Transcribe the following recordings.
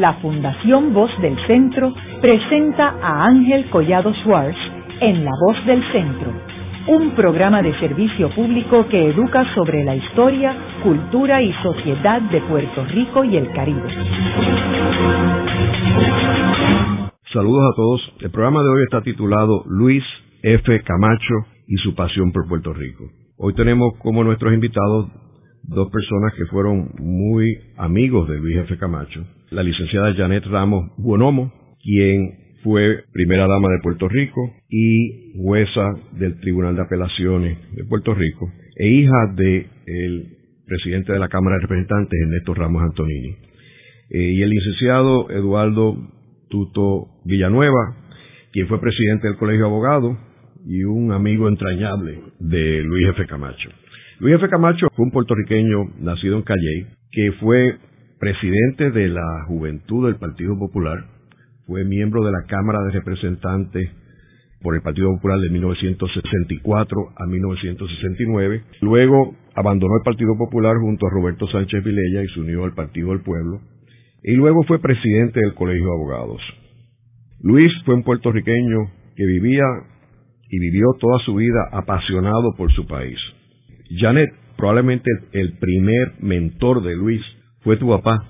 la Fundación Voz del Centro presenta a Ángel Collado Schwartz en La Voz del Centro, un programa de servicio público que educa sobre la historia, cultura y sociedad de Puerto Rico y el Caribe. Saludos a todos. El programa de hoy está titulado Luis F. Camacho y su pasión por Puerto Rico. Hoy tenemos como nuestros invitados dos personas que fueron muy amigos de Luis F. Camacho. La licenciada Janet Ramos Buonomo, quien fue primera dama de Puerto Rico y jueza del Tribunal de Apelaciones de Puerto Rico, e hija del presidente de la Cámara de Representantes, Ernesto Ramos Antonini. Eh, y el licenciado Eduardo Tuto Villanueva, quien fue presidente del Colegio de Abogados y un amigo entrañable de Luis F. Camacho. Luis F. Camacho fue un puertorriqueño nacido en Calley, que fue presidente de la Juventud del Partido Popular, fue miembro de la Cámara de Representantes por el Partido Popular de 1964 a 1969. Luego abandonó el Partido Popular junto a Roberto Sánchez Vilella y se unió al Partido del Pueblo. Y luego fue presidente del Colegio de Abogados. Luis fue un puertorriqueño que vivía y vivió toda su vida apasionado por su país. Janet, probablemente el primer mentor de Luis fue tu papá,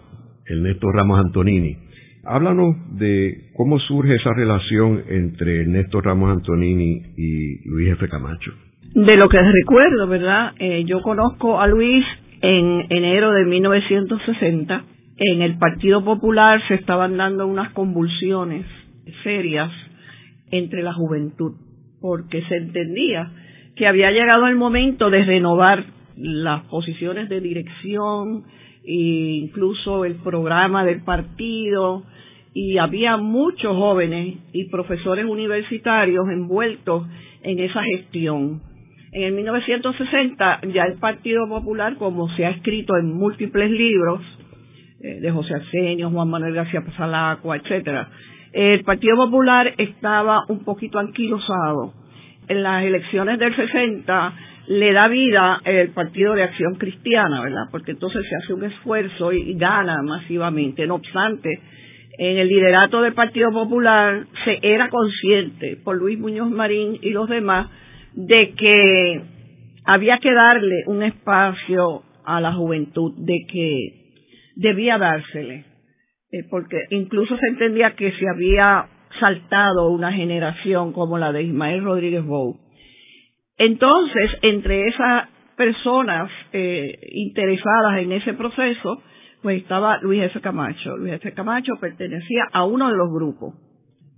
Ernesto Ramos Antonini. Háblanos de cómo surge esa relación entre Ernesto Ramos Antonini y Luis F. Camacho. De lo que recuerdo, ¿verdad? Eh, yo conozco a Luis en enero de 1960. En el Partido Popular se estaban dando unas convulsiones serias entre la juventud, porque se entendía que había llegado el momento de renovar las posiciones de dirección e incluso el programa del partido y había muchos jóvenes y profesores universitarios envueltos en esa gestión. En el 1960 ya el Partido Popular, como se ha escrito en múltiples libros eh, de José Arsenio, Juan Manuel García Pasalacua, etcétera, el Partido Popular estaba un poquito anquilosado en las elecciones del 60 le da vida el Partido de Acción Cristiana, ¿verdad? Porque entonces se hace un esfuerzo y, gana masivamente. No obstante, en el liderato del Partido Popular se era consciente por Luis Muñoz Marín y los demás de que había que darle un espacio a la juventud, de que debía dársele, eh, porque incluso se entendía que se había saltado una generación como la de Ismael Rodríguez Bou. Entonces, entre esas personas eh, interesadas en ese proceso, pues estaba Luis F. Camacho. Luis F. Camacho pertenecía a uno de los grupos.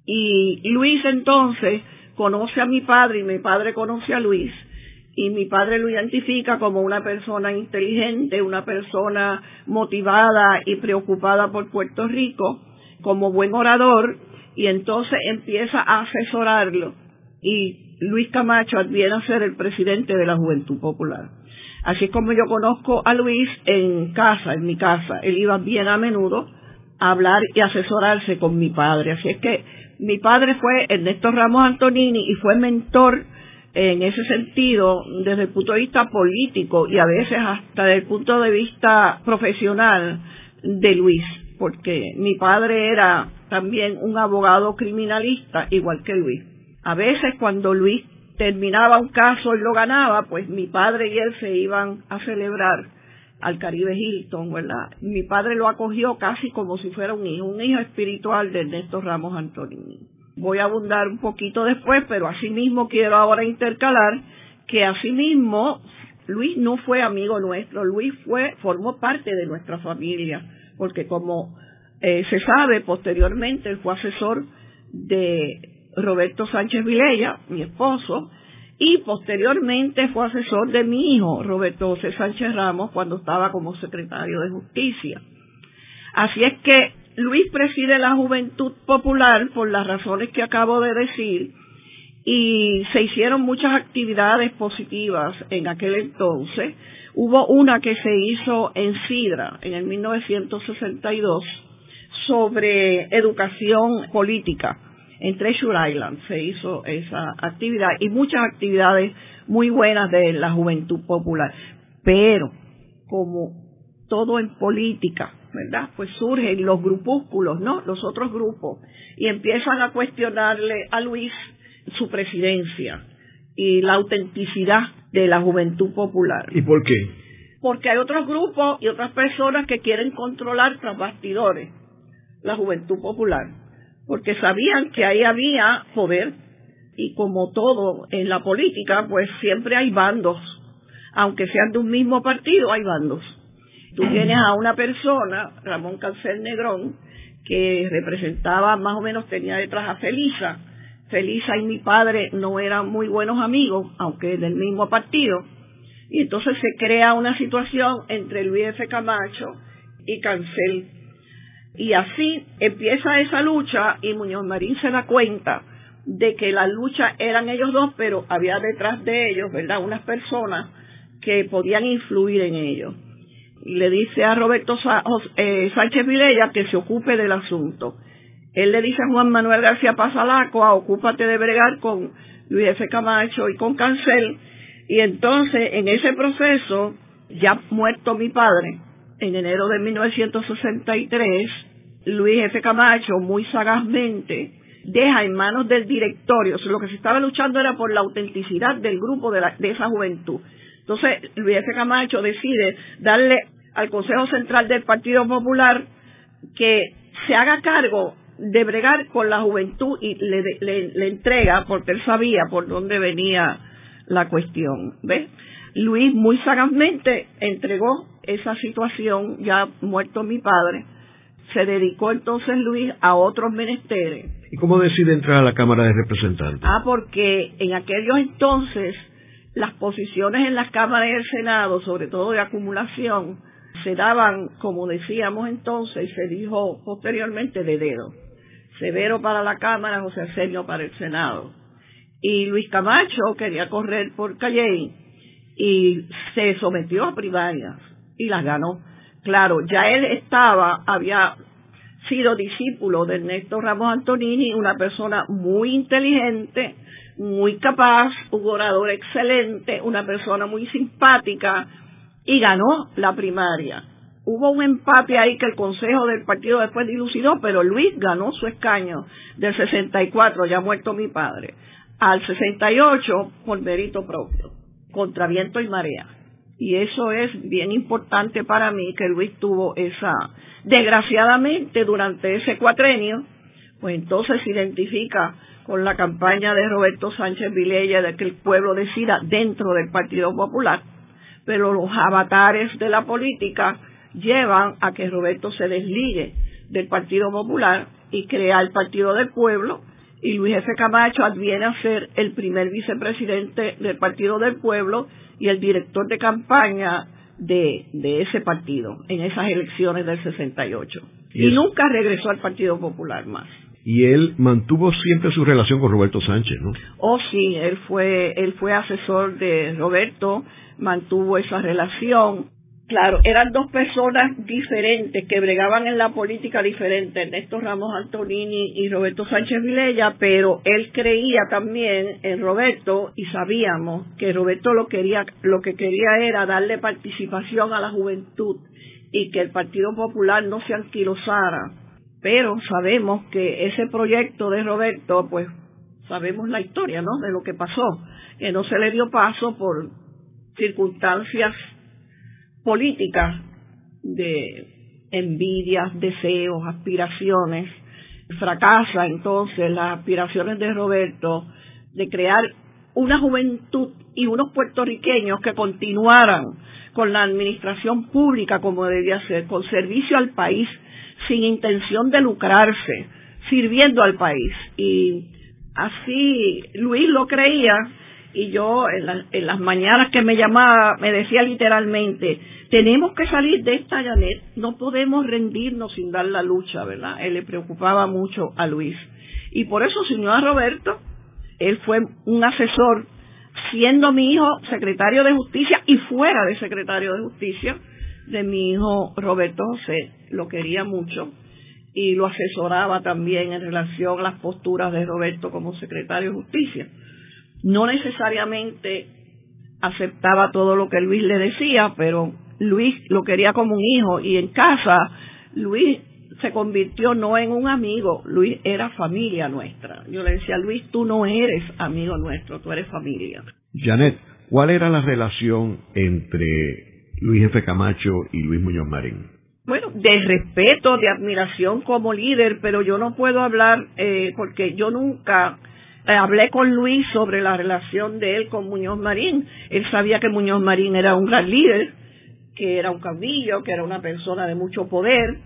Y Luis entonces conoce a mi padre y mi padre conoce a Luis. Y mi padre lo identifica como una persona inteligente, una persona motivada y preocupada por Puerto Rico, como buen orador y entonces empieza a asesorarlo y Luis Camacho viene a ser el presidente de la Juventud Popular. Así es como yo conozco a Luis en casa, en mi casa. Él iba bien a menudo a hablar y asesorarse con mi padre. Así es que mi padre fue Ernesto Ramos Antonini y fue mentor en ese sentido desde el punto de vista político y a veces hasta desde el punto de vista profesional de Luis, porque mi padre era también un abogado criminalista, igual que Luis. A veces cuando Luis terminaba un caso y lo ganaba, pues mi padre y él se iban a celebrar al Caribe Hilton, ¿verdad? Mi padre lo acogió casi como si fuera un hijo, un hijo espiritual de Ernesto Ramos Antonini. Voy a abundar un poquito después, pero asimismo quiero ahora intercalar que asimismo Luis no fue amigo nuestro, Luis fue, formó parte de nuestra familia, porque como eh, se sabe, posteriormente él fue asesor de Roberto Sánchez Vilella, mi esposo, y posteriormente fue asesor de mi hijo, Roberto José Sánchez Ramos, cuando estaba como secretario de Justicia. Así es que Luis preside la Juventud Popular por las razones que acabo de decir y se hicieron muchas actividades positivas en aquel entonces. Hubo una que se hizo en Sidra en el 1962 sobre educación política en Treasure Island se hizo esa actividad y muchas actividades muy buenas de la juventud popular. Pero como todo en política, ¿verdad? Pues surgen los grupúsculos, ¿no? Los otros grupos y empiezan a cuestionarle a Luis su presidencia y la autenticidad de la juventud popular. ¿Y por qué? Porque hay otros grupos y otras personas que quieren controlar tras bastidores la juventud popular, porque sabían que ahí había poder y como todo en la política, pues siempre hay bandos, aunque sean de un mismo partido, hay bandos. Tú tienes a una persona, Ramón Cancel Negrón, que representaba más o menos, tenía detrás a Felisa. Felisa y mi padre no eran muy buenos amigos, aunque del mismo partido. Y entonces se crea una situación entre Luis F. Camacho y Cancel. Y así empieza esa lucha y Muñoz Marín se da cuenta de que la lucha eran ellos dos, pero había detrás de ellos, ¿verdad?, unas personas que podían influir en ellos. Y le dice a Roberto eh, Sánchez Vilella que se ocupe del asunto. Él le dice a Juan Manuel García Pasalacoa, ocúpate de bregar con Luis F. Camacho y con Cancel. Y entonces, en ese proceso, ya muerto mi padre, en enero de 1963, Luis F. Camacho muy sagazmente deja en manos del directorio, lo que se estaba luchando era por la autenticidad del grupo de, de esa juventud. Entonces, Luis F. Camacho decide darle al Consejo Central del Partido Popular que se haga cargo de bregar con la juventud y le, le, entrega, porque él sabía por dónde venía la cuestión. ¿Ves? Luis muy sagazmente entregó esa situación, ya muerto mi padre, se dedicó entonces Luis a otros menesteres. ¿Y cómo decide entrar a la Cámara de Representantes? Ah, porque en aquellos entonces las posiciones en las cámaras y el Senado, sobre todo de acumulación, se daban, como decíamos entonces, y se dijo posteriormente, de dedo. Severo para la Cámara, José Arsenio para el Senado. Y Luis Camacho quería correr por Calley y se sometió a primarias y las ganó. Claro, ya él estaba, había sido discípulo de Ernesto Ramos Antonini, una persona muy inteligente, muy capaz, un orador excelente, una persona muy simpática y ganó la primaria. Hubo un empate ahí que el Consejo del Partido después dilucidó, pero Luis ganó su escaño del 64, ya muerto mi padre, al 68 por mérito propio, contra viento y marea. Y eso es bien importante para mí que Luis tuvo esa, desgraciadamente durante ese cuatrenio, pues entonces se identifica con la campaña de Roberto Sánchez Vilella de que el pueblo decida dentro del Partido Popular, pero los avatares de la política llevan a que Roberto se desligue del Partido Popular y crea el Partido del Pueblo y Luis F. Camacho adviene a ser el primer vicepresidente del Partido del Pueblo y el director de campaña de, de ese partido en esas elecciones del 68. Y, y nunca regresó al Partido Popular más. Y él mantuvo siempre su relación con Roberto Sánchez, ¿no? Oh, sí, él fue, él fue asesor de Roberto, mantuvo esa relación Claro, eran dos personas diferentes que bregaban en la política diferente, Ernesto Ramos Antonini y Roberto Sánchez Vilella, pero él creía también en Roberto y sabíamos que Roberto lo quería, lo que quería era darle participación a la juventud y que el Partido Popular no se anquilosara. Pero sabemos que ese proyecto de Roberto, pues sabemos la historia, ¿no? De lo que pasó, que no se le dio paso por circunstancias políticas de envidias, deseos, aspiraciones. Fracasa entonces las aspiraciones de Roberto de crear una juventud y unos puertorriqueños que continuaran con la administración pública como debía ser, con servicio al país, sin intención de lucrarse, sirviendo al país. Y así Luis lo creía y yo en, las mañanas que me llamaba me decía literalmente, tenemos que salir de esta Janet, no podemos rendirnos sin dar la lucha, ¿verdad? Él le preocupaba mucho a Luis. Y por eso se a Roberto, él fue un asesor, siendo mi hijo secretario de justicia y fuera de secretario de justicia de mi hijo Roberto José, lo quería mucho y lo asesoraba también en relación a las posturas de Roberto como secretario de justicia no necesariamente aceptaba todo lo que Luis le decía, pero Luis lo quería como un hijo y en casa Luis se convirtió no en un amigo, Luis era familia nuestra. Yo le decía, Luis, tú no eres amigo nuestro, tú eres familia. Janet, ¿cuál era la relación entre Luis F. Camacho y Luis Muñoz Marín? Bueno, de respeto, de admiración como líder, pero yo no puedo hablar eh, porque yo nunca hablé con Luis sobre la relación de él con Muñoz Marín. Él sabía que Muñoz Marín era un gran líder, que era un caudillo, que era una persona de mucho poder,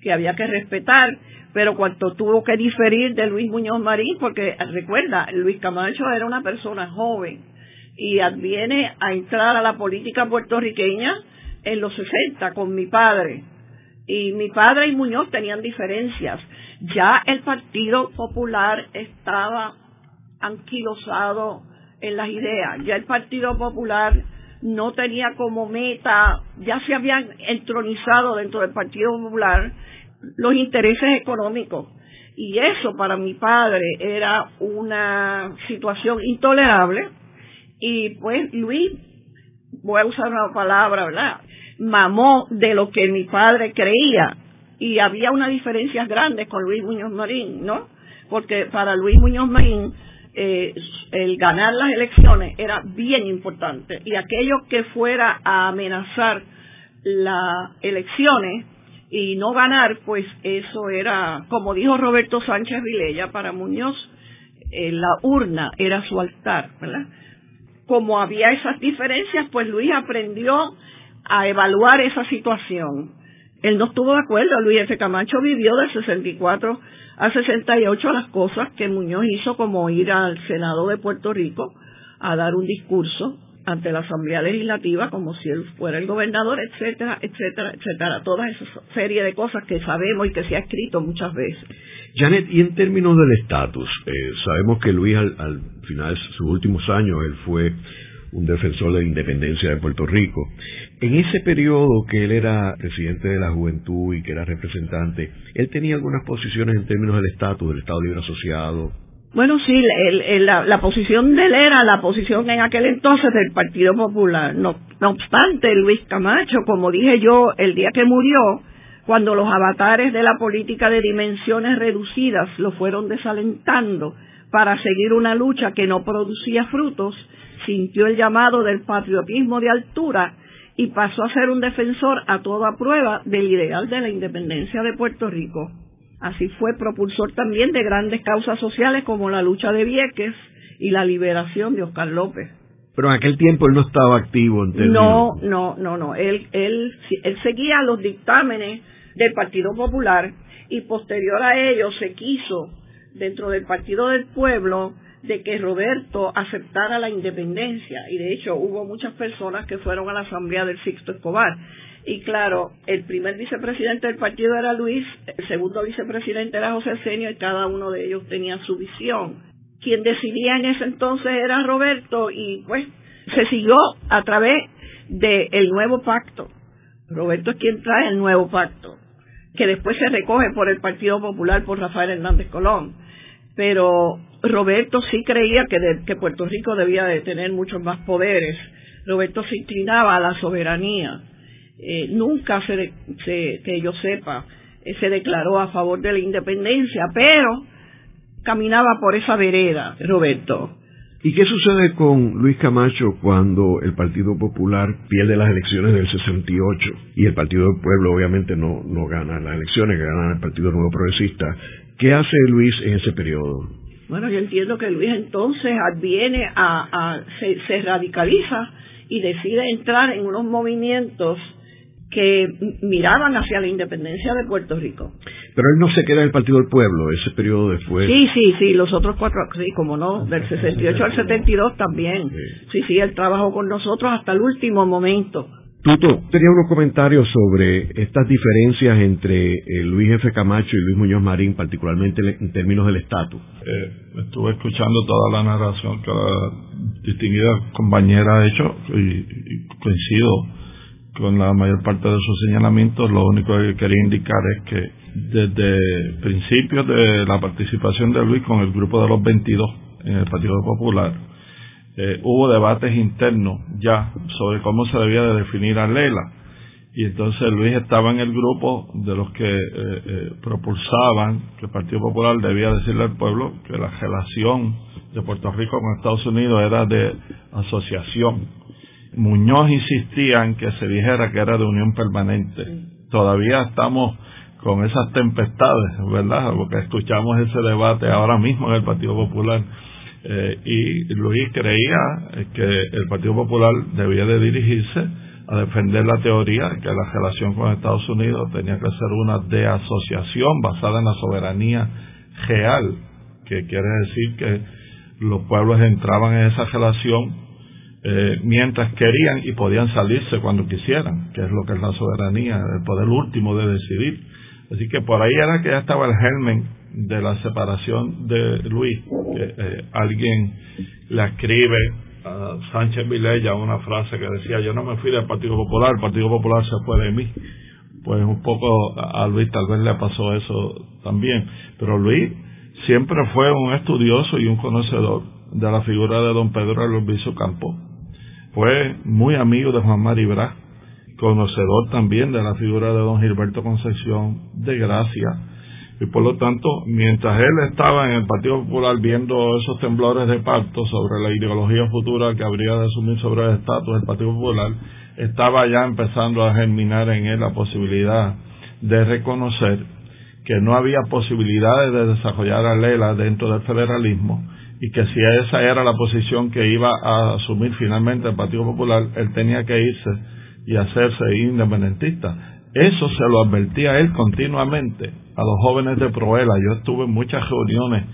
que había que respetar, pero cuando tuvo que diferir de Luis Muñoz Marín, porque recuerda, Luis Camacho era una persona joven y viene a entrar a la política puertorriqueña en los 60 con mi padre. Y mi padre y Muñoz tenían diferencias. Ya el Partido Popular estaba anquilosado en las ideas. Ya el Partido Popular no tenía como meta, ya se habían entronizado dentro del Partido Popular los intereses económicos. Y eso para mi padre era una situación intolerable. Y pues Luis, voy a usar una palabra, ¿verdad? Mamó de lo que mi padre creía. Y había unas diferencias grandes con Luis Muñoz Marín, ¿no? Porque para Luis Muñoz Marín, eh, el ganar las elecciones era bien importante. Y aquello que fuera a amenazar las elecciones y no ganar, pues eso era, como dijo Roberto Sánchez Vilella, para Muñoz, eh, la urna era su altar. Como había esas diferencias, pues Luis aprendió a evaluar esa situación. Él no estuvo de acuerdo, Luis F. Camacho vivió del 64 a 68 las cosas que Muñoz hizo, como ir al Senado de Puerto Rico a dar un discurso ante la Asamblea Legislativa como si él fuera el gobernador, etcétera, etcétera, etcétera. Toda esa serie de cosas que sabemos y que se ha escrito muchas veces. Janet, y en términos del estatus, eh, sabemos que Luis al, al final de sus últimos años, él fue un defensor de la independencia de Puerto Rico. En ese periodo que él era presidente de la juventud y que era representante, él tenía algunas posiciones en términos del estatus del Estado Libre Asociado, bueno, sí, la, posición de él era la posición en aquel entonces del Partido Popular. No, no obstante, Luis Camacho, como dije yo el día que murió, cuando los avatares de la política de dimensiones reducidas lo fueron desalentando para seguir una lucha que no producía frutos, sintió el llamado del patriotismo de altura y pasó a ser un defensor a toda prueba del ideal de la independencia de Puerto Rico. Así fue propulsor también de grandes causas sociales como la lucha de Vieques y la liberación de Oscar López. Pero en aquel tiempo él no estaba activo. No, no, no, no. Él, él, él seguía los dictámenes del Partido Popular y posterior a ello se quiso, dentro del Partido del Pueblo, de que Roberto aceptara la independencia. Y de hecho hubo muchas personas que fueron a la asamblea del Sixto Escobar y claro, el primer vicepresidente del partido era Luis, el segundo vicepresidente era José Senio y cada uno de ellos tenía su visión. Quien decidía en ese entonces era Roberto y pues se siguió a través del nuevo pacto. Roberto es quien trae el nuevo pacto, que después se recoge por el Partido Popular por Rafael Hernández Colón. Pero Roberto sí creía que, que Puerto Rico debía de tener muchos más poderes. Roberto se inclinaba a la soberanía eh, nunca se, que yo sepa eh, se declaró a favor de la independencia, pero caminaba por esa vereda, Roberto. ¿Y qué sucede con Luis Camacho cuando el Partido Popular pierde las elecciones del 68 y el Partido del Pueblo obviamente no, no gana las elecciones, gana el Partido Nuevo Progresista? ¿Qué hace Luis en ese periodo? Bueno, yo entiendo que Luis entonces viene a, a se radicaliza y decide entrar en unos movimientos que miraban hacia la independencia de Puerto Rico. Pero él no se queda en el Partido del Pueblo, ese periodo después. Sí, sí, sí, los otros cuatro, sí, como no, del 68 al 72 también. Sí, sí, él trabajó con nosotros hasta el último momento. Tuto, tenía unos comentarios sobre estas diferencias entre eh, Luis F. Camacho y Luis Muñoz Marín, particularmente en términos del estatus. Eh, estuve escuchando toda la narración que la distinguida compañera ha hecho y coincido con la mayor parte de sus señalamientos, lo único que quería indicar es que desde principios de la participación de Luis con el grupo de los 22 en el Partido Popular, eh, hubo debates internos ya sobre cómo se debía de definir a Lela y entonces Luis estaba en el grupo de los que eh, eh, propulsaban que el Partido Popular debía decirle al pueblo que la relación de Puerto Rico con Estados Unidos era de asociación. Muñoz insistía en que se dijera que era de unión permanente. Todavía estamos con esas tempestades, ¿verdad? Porque escuchamos ese debate ahora mismo en el Partido Popular. Eh, y Luis creía que el Partido Popular debía de dirigirse a defender la teoría que la relación con Estados Unidos tenía que ser una de asociación basada en la soberanía real, que quiere decir que los pueblos entraban en esa relación eh, mientras querían y podían salirse cuando quisieran, que es lo que es la soberanía, el poder último de decidir. Así que por ahí era que ya estaba el germen de la separación de Luis, eh, alguien la escribe a Sánchez Vilella una frase que decía, yo no me fui del Partido Popular, el Partido Popular se fue de mí. Pues un poco a Luis tal vez le pasó eso también. Pero Luis siempre fue un estudioso y un conocedor de la figura de don Pedro Alonso Campo. Fue muy amigo de Juan Maribra, conocedor también de la figura de don Gilberto Concepción de Gracia, y por lo tanto, mientras él estaba en el Partido Popular viendo esos temblores de parto sobre la ideología futura que habría de asumir sobre el estatus del Partido Popular, estaba ya empezando a germinar en él la posibilidad de reconocer que no había posibilidades de desarrollar a Lela dentro del federalismo y que si esa era la posición que iba a asumir finalmente el Partido Popular, él tenía que irse y hacerse independentista. Eso se lo advertía él continuamente a los jóvenes de Proela. Yo estuve en muchas reuniones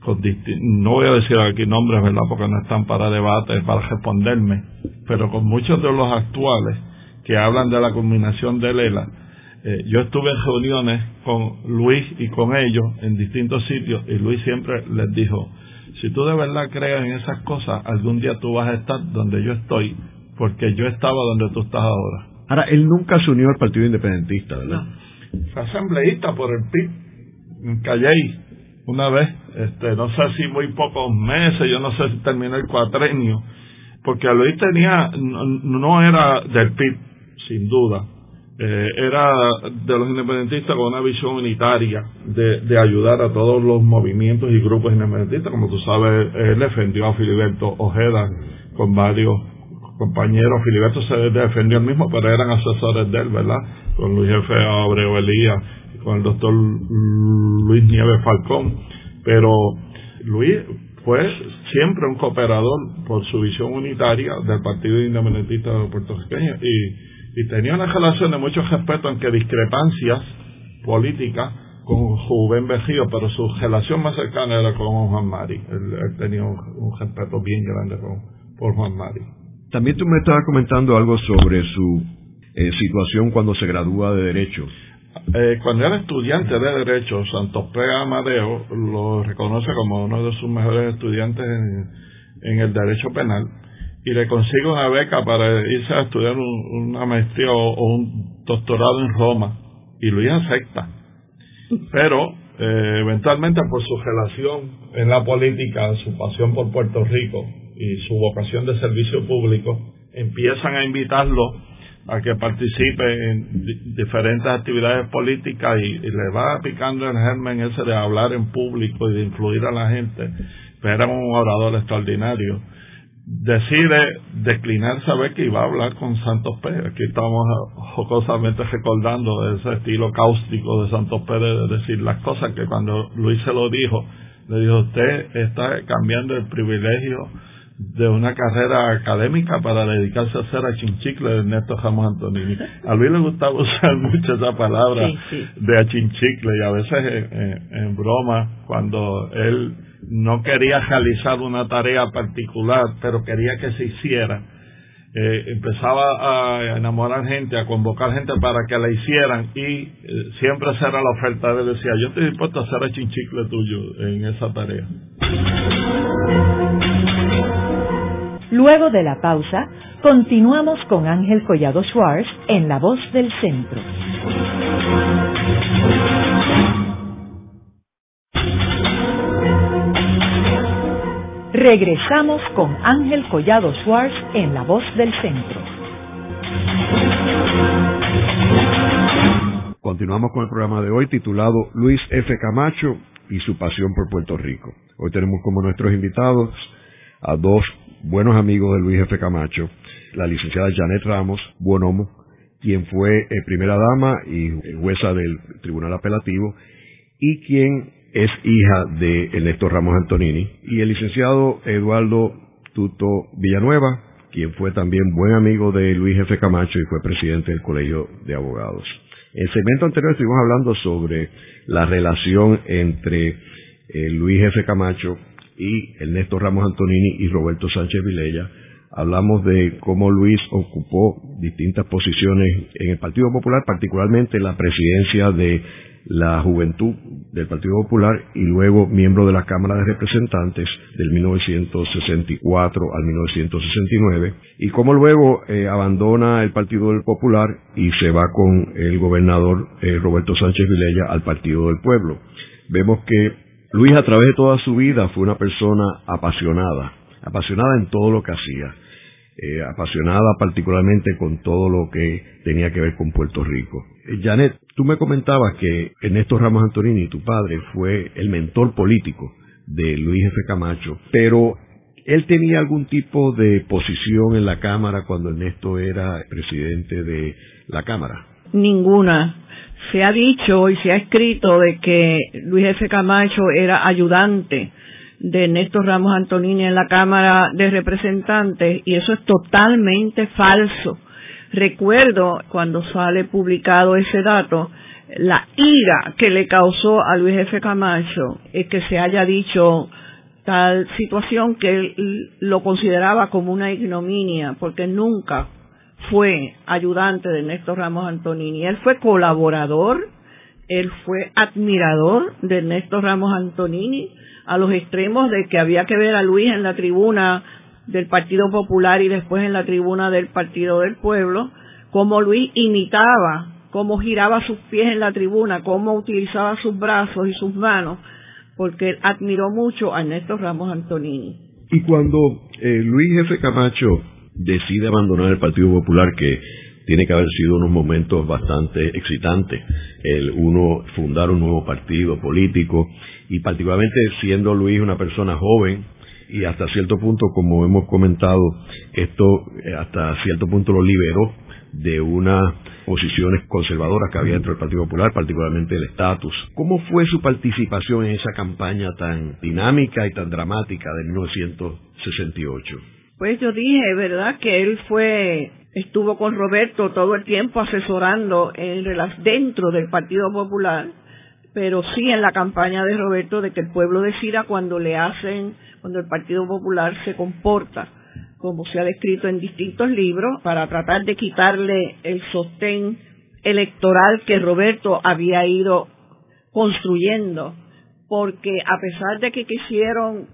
con no voy a decir aquí nombres, ¿verdad? Porque no están para debate, para responderme, pero con muchos de los actuales que hablan de la culminación de Lela. Eh, yo estuve en reuniones con Luis y con ellos en distintos sitios y Luis siempre les dijo, si tú de verdad crees en esas cosas, algún día tú vas a estar donde yo estoy, porque yo estaba donde tú estás ahora. Ahora, él nunca se unió al Partido Independentista, ¿verdad? Fue asambleísta por el PIB en Calley una vez, este, no sé si muy pocos meses, yo no sé si terminó el cuatrenio, porque Luis tenía, no, era del PIB, sin duda, eh, era de los independentistas con una visión unitaria de, de, ayudar a todos los movimientos y grupos independentistas. Como tú sabes, él defendió a Filiberto Ojeda con varios compañeros. Filiberto se defendió el mismo, pero eran asesores de él, ¿verdad? Con Luis Jefe Abreu Elías con el doctor Luis Nieves Falcón. Pero Luis fue siempre un cooperador por su visión unitaria del Partido Independentista puertorriqueños y, y tenía una relación de mucho respeto, aunque discrepancias políticas con Juven Bejío, pero su relación más cercana era con Juan Mari. Él, tenía un, respeto bien grande por Juan Mari. También tú me estabas comentando algo sobre su eh, situación cuando se gradúa de Derecho. Eh, cuando era estudiante de Derecho, Santos P. Amadeo lo reconoce como uno de sus mejores estudiantes en, el Derecho Penal y le consigue una beca para irse a estudiar una maestría o, un doctorado en Roma y Luis acepta. Pero eh, eventualmente por su relación en la política, su pasión por Puerto Rico y su vocación de servicio público, empiezan a invitarlo a que participe en diferentes actividades políticas y, le va picando el germen ese de hablar en público y de influir a la gente, pero era un orador extraordinario. Decide declinar saber que iba a hablar con Santos Pérez. Aquí estamos jocosamente recordando ese estilo cáustico de Santos Pérez de decir las cosas que cuando Luis se lo dijo, le dijo, usted está cambiando el privilegio de una carrera académica para dedicarse a hacer a chinchicle de Ernesto Ramos Antonini. A Luis le gustaba usar mucho esa palabra de achinchicle y a veces en, broma cuando él no quería realizar una tarea particular pero quería que se hiciera eh, empezaba a enamorar gente, a convocar gente para que la hicieran y eh, siempre esa era la oferta. Él decía, yo estoy dispuesto a hacer el chinchicle tuyo en esa tarea. Luego de la pausa, continuamos con Ángel Collado Schwartz en La Voz del Centro. Regresamos con Ángel Collado Schwartz en La Voz del Centro. Continuamos con el programa de hoy titulado Luis F. Camacho y su pasión por Puerto Rico. Hoy tenemos como nuestros invitados a dos buenos amigos de Luis F. Camacho, la licenciada Janet Ramos Buonomo, quien fue eh, primera dama y jueza del Tribunal Apelativo, y quien es hija de Ernesto Ramos Antonini, y el licenciado Eduardo Tuto Villanueva, quien fue también buen amigo de Luis F. Camacho y fue presidente del Colegio de Abogados. En el segmento anterior estuvimos hablando sobre la relación entre eh, Luis F. Camacho y Ernesto Ramos Antonini y Roberto Sánchez Vilella. Hablamos de cómo Luis ocupó distintas posiciones en el Partido Popular, particularmente la presidencia de la juventud del Partido Popular y luego miembro de la Cámara de Representantes del 1964 al 1969 y cómo luego eh, abandona el Partido del Popular y se va con el gobernador eh, Roberto Sánchez Vilella al Partido del Pueblo. Vemos que Luis a través de toda su vida fue una persona apasionada, apasionada en todo lo que hacía eh, apasionada particularmente con todo lo que tenía que ver con Puerto Rico. Eh, Janet, tú me comentabas que Ernesto Ramos Antonini, tu padre, fue el mentor político de Luis F. Camacho, pero ¿él tenía algún tipo de posición en la Cámara cuando Ernesto era presidente de la Cámara? Ninguna. Se ha dicho y se ha escrito de que Luis F. Camacho era ayudante de Néstor Ramos Antonini en la Cámara de Representantes y eso es totalmente falso. Recuerdo cuando sale publicado ese dato, la ira que le causó a Luis F. Camacho es que se haya dicho tal situación que él lo consideraba como una ignominia, porque nunca fue ayudante de Néstor Ramos Antonini. Él fue colaborador, él fue admirador de Néstor Ramos Antonini, a los extremos de que había que ver a Luis en la tribuna del Partido Popular y después en la tribuna del Partido del Pueblo, cómo Luis imitaba, cómo giraba sus pies en la tribuna, cómo utilizaba sus brazos y sus manos, porque él admiró mucho a Ernesto Ramos Antonini. Y cuando eh, Luis F. Camacho decide abandonar el Partido Popular, que tiene que haber sido unos momentos bastante excitantes, el uno fundar un nuevo partido político y particularmente siendo Luis una persona joven y hasta cierto punto, como hemos comentado, esto eh, hasta cierto punto lo liberó de unas posiciones conservadoras que había dentro del Partido Popular, particularmente el estatus. ¿Cómo fue su participación en esa campaña tan dinámica y tan dramática de 1968? Pues yo dije, ¿verdad?, que él fue, estuvo con Roberto todo el tiempo asesorando en, dentro del Partido Popular pero sí en la campaña de Roberto de que el pueblo decida cuando le hacen, cuando el Partido Popular se comporta, como se ha descrito en distintos libros, para tratar de quitarle el sostén electoral que Roberto había ido construyendo, porque a pesar de que quisieron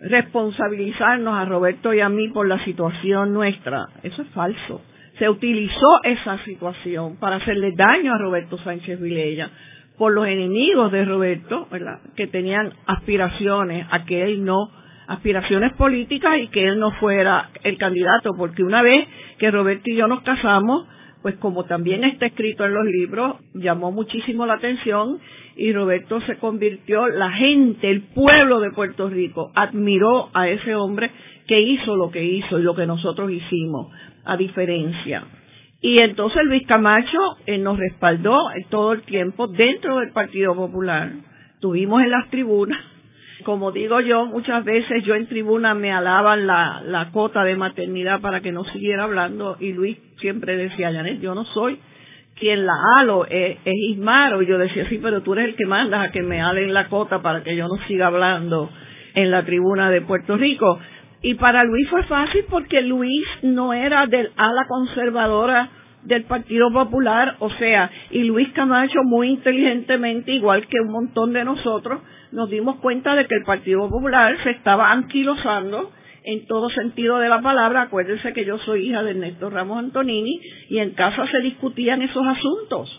responsabilizarnos a Roberto y a mí por la situación nuestra, eso es falso. Se utilizó esa situación para hacerle daño a Roberto Sánchez Vilella, por los enemigos de Roberto, ¿verdad? que tenían aspiraciones a que él no, aspiraciones políticas y que él no fuera el candidato, porque una vez que Roberto y yo nos casamos, pues como también está escrito en los libros, llamó muchísimo la atención y Roberto se convirtió, la gente, el pueblo de Puerto Rico admiró a ese hombre que hizo lo que hizo y lo que nosotros hicimos, a diferencia y entonces Luis Camacho nos respaldó todo el tiempo dentro del Partido Popular. Tuvimos en las tribunas, como digo yo, muchas veces yo en tribuna me alaban la, la cota de maternidad para que no siguiera hablando y Luis siempre decía, Janet, yo no soy quien la halo, es, es Ismaro. Y yo decía, sí, pero tú eres el que mandas a que me halen la cota para que yo no siga hablando en la tribuna de Puerto Rico. Y para Luis fue fácil porque Luis no era del ala conservadora del Partido Popular, o sea, y Luis Camacho muy inteligentemente, igual que un montón de nosotros, nos dimos cuenta de que el Partido Popular se estaba anquilosando en todo sentido de la palabra. Acuérdense que yo soy hija de Ernesto Ramos Antonini y en casa se discutían esos asuntos.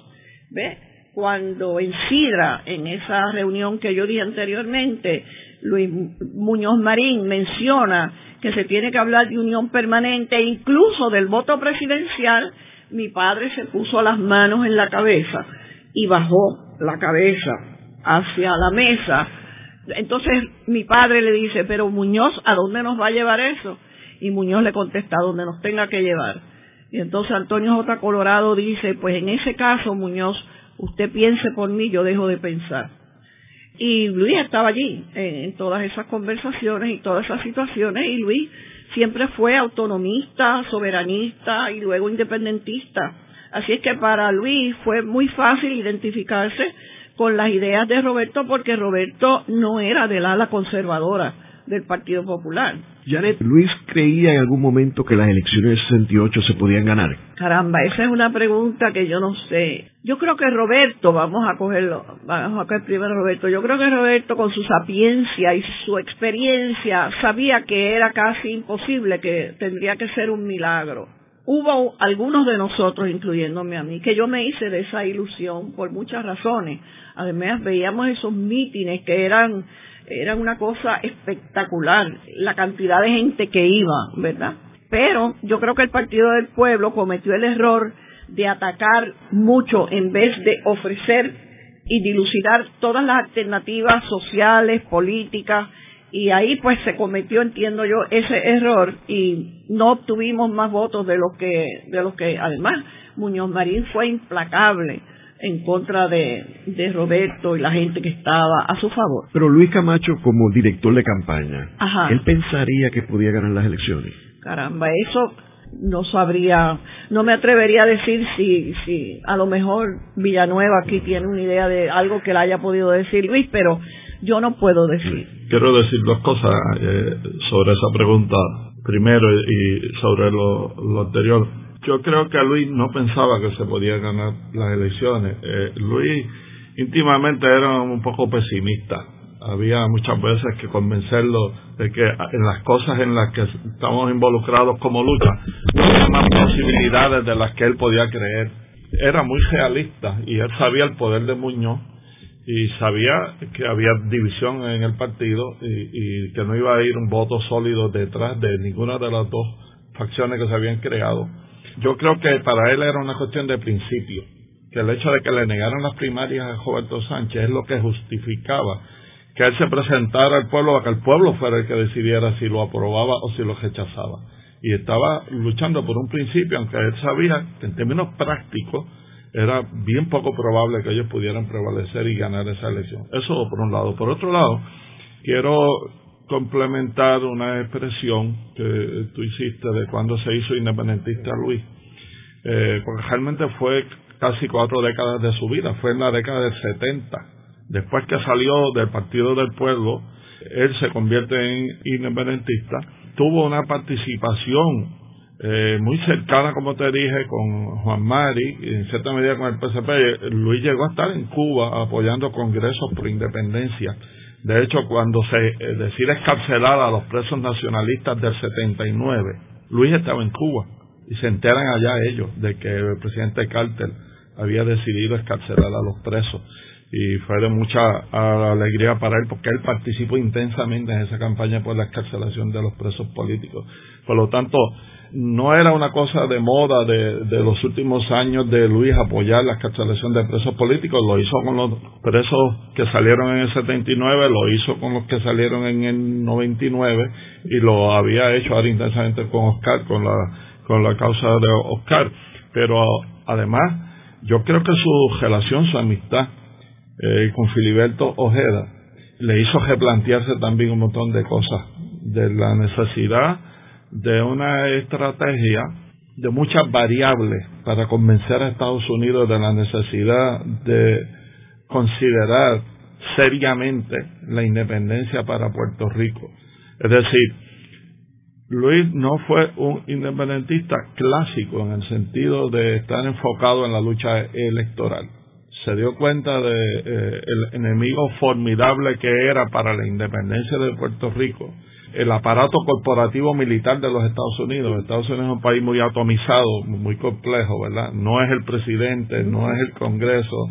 ¿Ve? Cuando en Sidra, en esa reunión que yo di anteriormente, Luis Muñoz Marín menciona que se tiene que hablar de unión permanente e incluso del voto presidencial, mi padre se puso las manos en la cabeza y bajó la cabeza hacia la mesa. Entonces mi padre le dice, pero Muñoz, ¿a dónde nos va a llevar eso? Y Muñoz le contesta, a donde nos tenga que llevar. Y entonces Antonio J. Colorado dice, pues en ese caso, Muñoz, usted piense por mí, yo dejo de pensar. Y Luis estaba allí en, todas esas conversaciones y todas esas situaciones y Luis siempre fue autonomista, soberanista y luego independentista. Así es que para Luis fue muy fácil identificarse con las ideas de Roberto porque Roberto no era del ala conservadora del Partido Popular. Janet, ¿Luis creía en algún momento que las elecciones de 68 se podían ganar? Caramba, esa es una pregunta que yo no sé. Yo creo que Roberto, vamos a cogerlo, vamos a coger primero Roberto, yo creo que Roberto con su sapiencia y su experiencia sabía que era casi imposible, que tendría que ser un milagro. Hubo algunos de nosotros, incluyéndome a mí, que yo me hice de esa ilusión por muchas razones. Además, veíamos esos mítines que eran era una cosa espectacular la cantidad de gente que iba, ¿verdad? Pero yo creo que el Partido del Pueblo cometió el error de atacar mucho en vez de ofrecer y dilucidar todas las alternativas sociales, políticas, y ahí pues se cometió, entiendo yo, ese error y no obtuvimos más votos de los que, de los que además Muñoz Marín fue implacable en contra de, de Roberto y la gente que estaba a su favor. Pero Luis Camacho, como director de campaña, él pensaría que podía ganar las elecciones. Caramba, eso no sabría, no me atrevería a decir si, si a lo mejor Villanueva aquí tiene una idea de algo que le haya podido decir Luis, pero yo no puedo decir. Quiero decir dos cosas eh, sobre esa pregunta. Primero, y sobre lo, lo anterior, yo creo que Luis no pensaba que se podía ganar las elecciones. Eh, Luis íntimamente era un poco pesimista. Había muchas veces que convencerlo de que en las cosas en las que estamos involucrados como lucha no había más posibilidades de las que él podía creer. Era muy realista y él sabía el poder de Muñoz y sabía que había división en el partido y, y que no iba a ir un voto sólido detrás de ninguna de las dos facciones que se habían creado yo creo que para él era una cuestión de principio, que el hecho de que le negaran las primarias a Roberto Sánchez es lo que justificaba que él se presentara al pueblo, a que el pueblo fuera el que decidiera si lo aprobaba o si lo rechazaba. Y estaba luchando por un principio, aunque él sabía que en términos prácticos era bien poco probable que ellos pudieran prevalecer y ganar esa elección. Eso por un lado. Por otro lado, quiero complementar una expresión que tú hiciste de cuando se hizo independentista Luis, eh, porque realmente fue casi cuatro décadas de su vida, fue en la década del 70. Después que salió del Partido del Pueblo, él se convierte en independentista, tuvo una participación eh, muy cercana, como te dije, con Juan Mari, y en cierta medida con el PSP. Luis llegó a estar en Cuba apoyando congresos por independencia de hecho, cuando se eh, decide escarcelar a los presos nacionalistas del 79, Luis estaba en Cuba y se enteran allá ellos de que el presidente Carter había decidido escarcelar a los presos y fue de mucha alegría para él porque él participó intensamente en esa campaña por la escarcelación de los presos políticos. Por lo tanto, no era una cosa de moda de, de, los últimos años de Luis apoyar la escarcelación de presos políticos, lo hizo con los presos que salieron en el 79, lo hizo con los que salieron en el 99 y lo había hecho ahora intensamente con Oscar, con la, con la causa de Oscar. Pero además, yo creo que su relación, su amistad eh, con Filiberto Ojeda le hizo replantearse también un montón de cosas, de la necesidad de una estrategia de muchas variables para convencer a Estados Unidos de la necesidad de considerar seriamente la independencia para Puerto Rico. Es decir, Luis no fue un independentista clásico en el sentido de estar enfocado en la lucha electoral. Se dio cuenta de eh, el enemigo formidable que era para la independencia de Puerto Rico el aparato corporativo militar de los Estados Unidos. Estados Unidos es un país muy atomizado, muy complejo, ¿verdad? No es el presidente, no es el Congreso,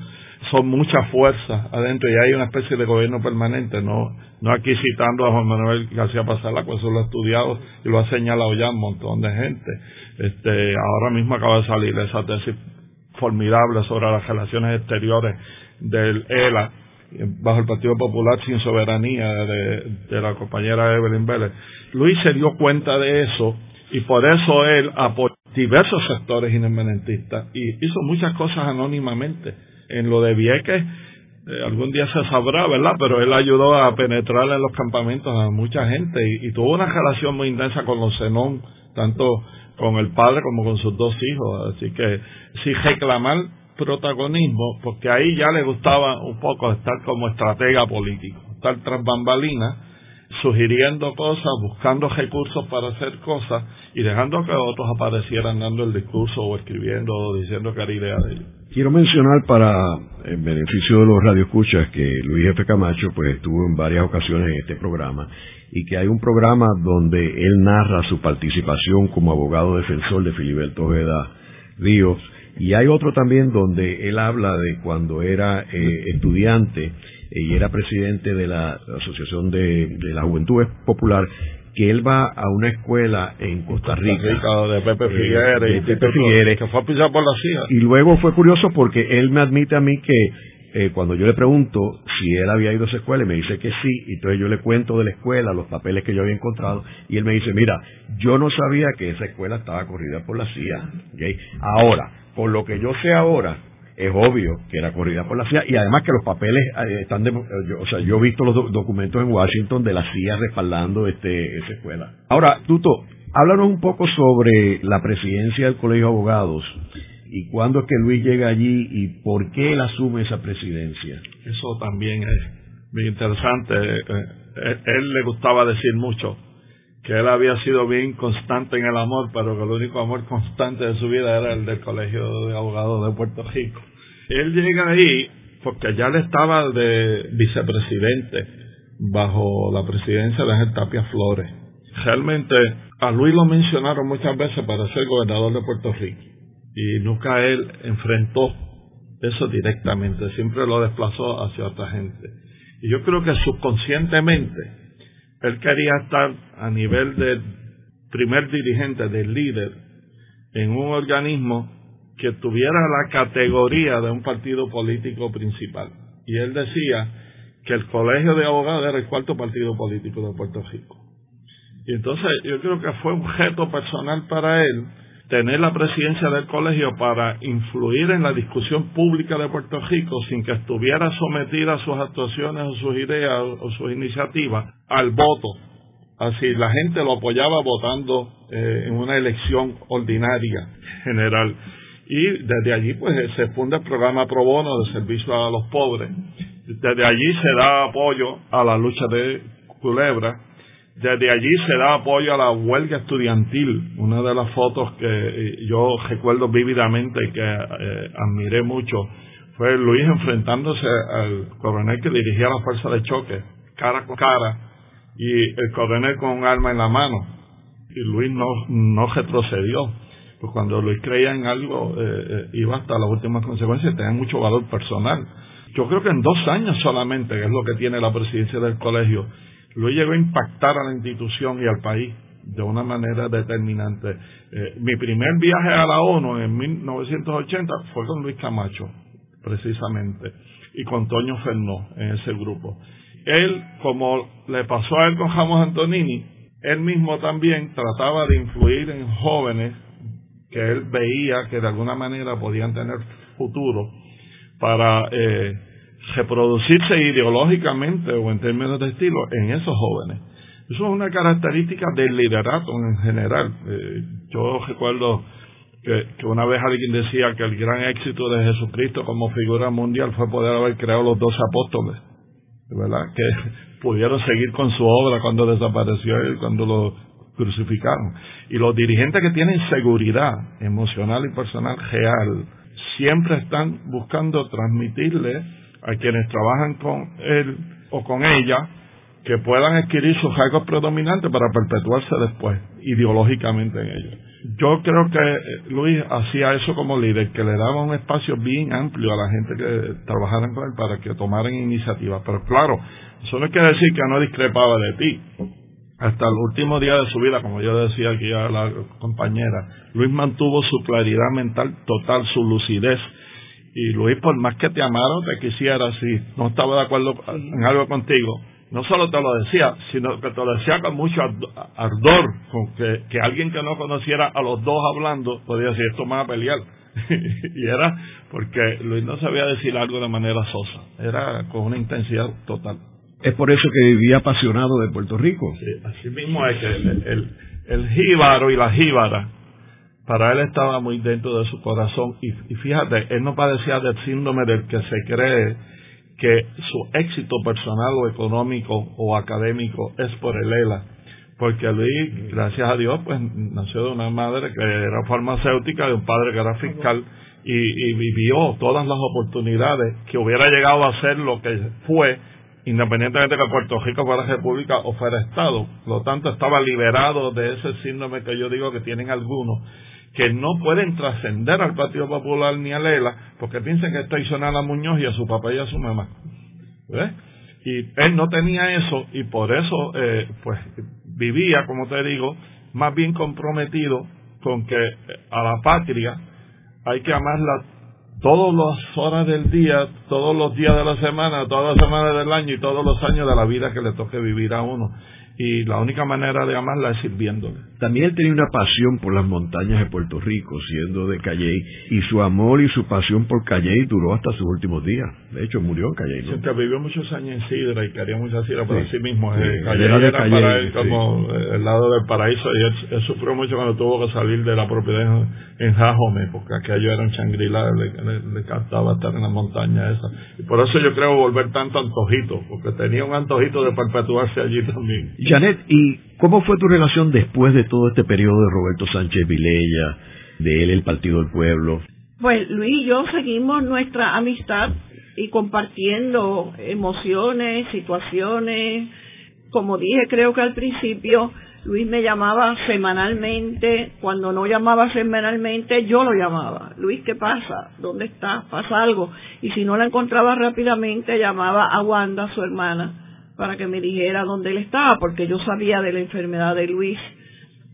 son muchas fuerzas adentro y hay una especie de gobierno permanente, no no aquí citando a Juan Manuel García Pasala, pues eso lo ha estudiado y lo ha señalado ya un montón de gente. Este, ahora mismo acaba de salir esa tesis formidable sobre las relaciones exteriores del ELA bajo el Partido Popular sin soberanía de, la compañera Evelyn Vélez. Luis se dio cuenta de eso y por eso él apoyó diversos sectores independentistas y hizo muchas cosas anónimamente. En lo de Vieques, eh, algún día se sabrá, ¿verdad? Pero él ayudó a penetrar en los campamentos a mucha gente y, tuvo una relación muy intensa con los Zenón, tanto con el padre como con sus dos hijos. Así que si reclamar protagonismo, porque ahí ya le gustaba un poco estar como estratega político, estar tras bambalinas, sugiriendo cosas, buscando recursos para hacer cosas y dejando que otros aparecieran dando el discurso o escribiendo o diciendo que era idea de ellos. Quiero mencionar para el beneficio de los radioescuchas que Luis F. Camacho pues estuvo en varias ocasiones en este programa y que hay un programa donde él narra su participación como abogado defensor de Filiberto Ojeda Ríos y hay otro también donde él habla de cuando era eh, estudiante eh, y era presidente de la Asociación de, la Juventud Popular, que él va a una escuela en Costa Rica, de Pepe eh, Figueres, de Pepe Figueres, que fue pisar por la CIA. Y luego fue curioso porque él me admite a mí que cuando yo le pregunto si él había ido a esa escuela, y me dice que sí, entonces yo le cuento de la escuela, los papeles que yo había encontrado, y él me dice, mira, yo no sabía que esa escuela estaba corrida por la CIA. Ahora, por lo que yo sé ahora, es obvio que era corrida por la CIA y además que los papeles eh, están de, o sea yo he visto los documentos en Washington de la CIA respaldando este esa escuela ahora Tuto háblanos un poco sobre la presidencia del Colegio de Abogados y cuándo es que Luis llega allí y por qué él asume esa presidencia eso también es muy interesante eh, eh, él le gustaba decir mucho que él había sido bien constante en el amor, pero que el único amor constante de su vida era el del Colegio de Abogados de Puerto Rico. Él llega ahí porque ya le estaba de vicepresidente bajo la presidencia de Ángel Tapia Flores. Realmente a Luis lo mencionaron muchas veces para ser gobernador de Puerto Rico y nunca él enfrentó eso directamente, siempre lo desplazó hacia otra gente. Y yo creo que subconscientemente él quería estar a nivel del primer dirigente, del líder, en un organismo que tuviera la categoría de un partido político principal. Y él decía que el Colegio de Abogados era el cuarto partido político de Puerto Rico. Y entonces yo creo que fue un reto personal para él tener la presidencia del colegio para influir en la discusión pública de Puerto Rico sin que estuviera sometida sus actuaciones o sus ideas o sus iniciativas al voto. Así la gente lo apoyaba votando eh, en una elección ordinaria general. Y desde allí pues se funda el programa Pro Bono de servicio a los pobres. Desde allí se da apoyo a la lucha de Culebra desde allí se da apoyo a la huelga estudiantil. Una de las fotos que eh, yo recuerdo vívidamente y que eh, admiré mucho fue Luis enfrentándose al coronel que dirigía la fuerza de choque, cara con cara, y el coronel con un arma en la mano. Y Luis no, no retrocedió. Pues cuando Luis creía en algo, eh, iba hasta las últimas consecuencias y tenía mucho valor personal. Yo creo que en dos años solamente, que es lo que tiene la presidencia del colegio, lo llegó a impactar a la institución y al país de una manera determinante. Eh, mi primer viaje a la ONU en 1980 fue con Luis Camacho, precisamente, y con Toño Fernó en ese grupo. Él, como le pasó a él con Ramos Antonini, él mismo también trataba de influir en jóvenes que él veía que de alguna manera podían tener futuro para eh, reproducirse ideológicamente o en términos de estilo en esos jóvenes. Eso es una característica del liderato en general. Eh, yo recuerdo que, una vez alguien decía que el gran éxito de Jesucristo como figura mundial fue poder haber creado los dos apóstoles, ¿verdad? Que pudieron seguir con su obra cuando desapareció él, cuando lo crucificaron. Y los dirigentes que tienen seguridad emocional y personal real siempre están buscando transmitirle a quienes trabajan con él o con ella que puedan adquirir sus rasgos predominantes para perpetuarse después ideológicamente en ellos. Yo creo que eh, Luis hacía eso como líder, que le daba un espacio bien amplio a la gente que trabajaran con él para que tomaran iniciativas. Pero claro, eso no quiere decir que no discrepaba de ti. hasta el último día de su vida, como yo decía aquí a la compañera, Luis mantuvo su claridad mental total, su lucidez. Y Luis, por más que te amara o te quisiera, si no estaba de acuerdo en algo contigo, no solo te lo decía, sino que te lo decía con mucho ardor, con que, que alguien que no conociera a los dos hablando podía decir, esto va a pelear. y era porque Luis no sabía decir algo de manera sosa, era con una intensidad total. Es por eso que vivía apasionado de Puerto Rico. Sí, así mismo es que el, el, jíbaro y la jíbara, para él estaba muy dentro de su corazón. Y, fíjate, él no padecía del síndrome del que se cree que su éxito personal o económico o académico es por el ELA. Porque Luis, gracias a Dios, pues nació de una madre que era farmacéutica, de un padre que era fiscal y, y vivió todas las oportunidades que hubiera llegado a ser lo que fue independientemente de que Puerto Rico fuera república o fuera Estado. Por lo tanto, estaba liberado de ese síndrome que yo digo que tienen algunos, que no pueden trascender al Partido Popular ni a Lela, porque piensan que es traicionar a Muñoz y a su papá y a su mamá. Y él no tenía eso y por eso, eh, pues, vivía, como te digo, más bien comprometido con que a la patria hay que amarla todas las horas del día, todos los días de la semana, todas las semanas del año y todos los años de la vida que le toque vivir a uno y la única manera de amarla es sirviéndole. También él tenía una pasión por las montañas de Puerto Rico, siendo de Calley, y su amor y su pasión por Calley duró hasta sus últimos días. De hecho, murió en Calley. ¿no? que vivió muchos años en Sidra y quería mucha sidra, pero sí mismo eh, Calley era para él como el lado del paraíso y él, sufrió mucho cuando tuvo que salir de la propiedad en, Jajome, porque aquello era un changrila, le, le, encantaba estar en la montaña esa. Y por eso yo creo volver tanto antojito, porque tenía un antojito de perpetuarse allí también. Janet, ¿y cómo fue tu relación después de todo este periodo de Roberto Sánchez Vilella, de él el Partido del Pueblo? Pues Luis y yo seguimos nuestra amistad y compartiendo emociones, situaciones. Como dije, creo que al principio Luis me llamaba semanalmente, cuando no llamaba semanalmente yo lo llamaba. Luis, ¿qué pasa? ¿Dónde estás? ¿Pasa algo? Y si no la encontraba rápidamente, llamaba a Wanda, su hermana, para que me dijera dónde él estaba, porque yo sabía de la enfermedad de Luis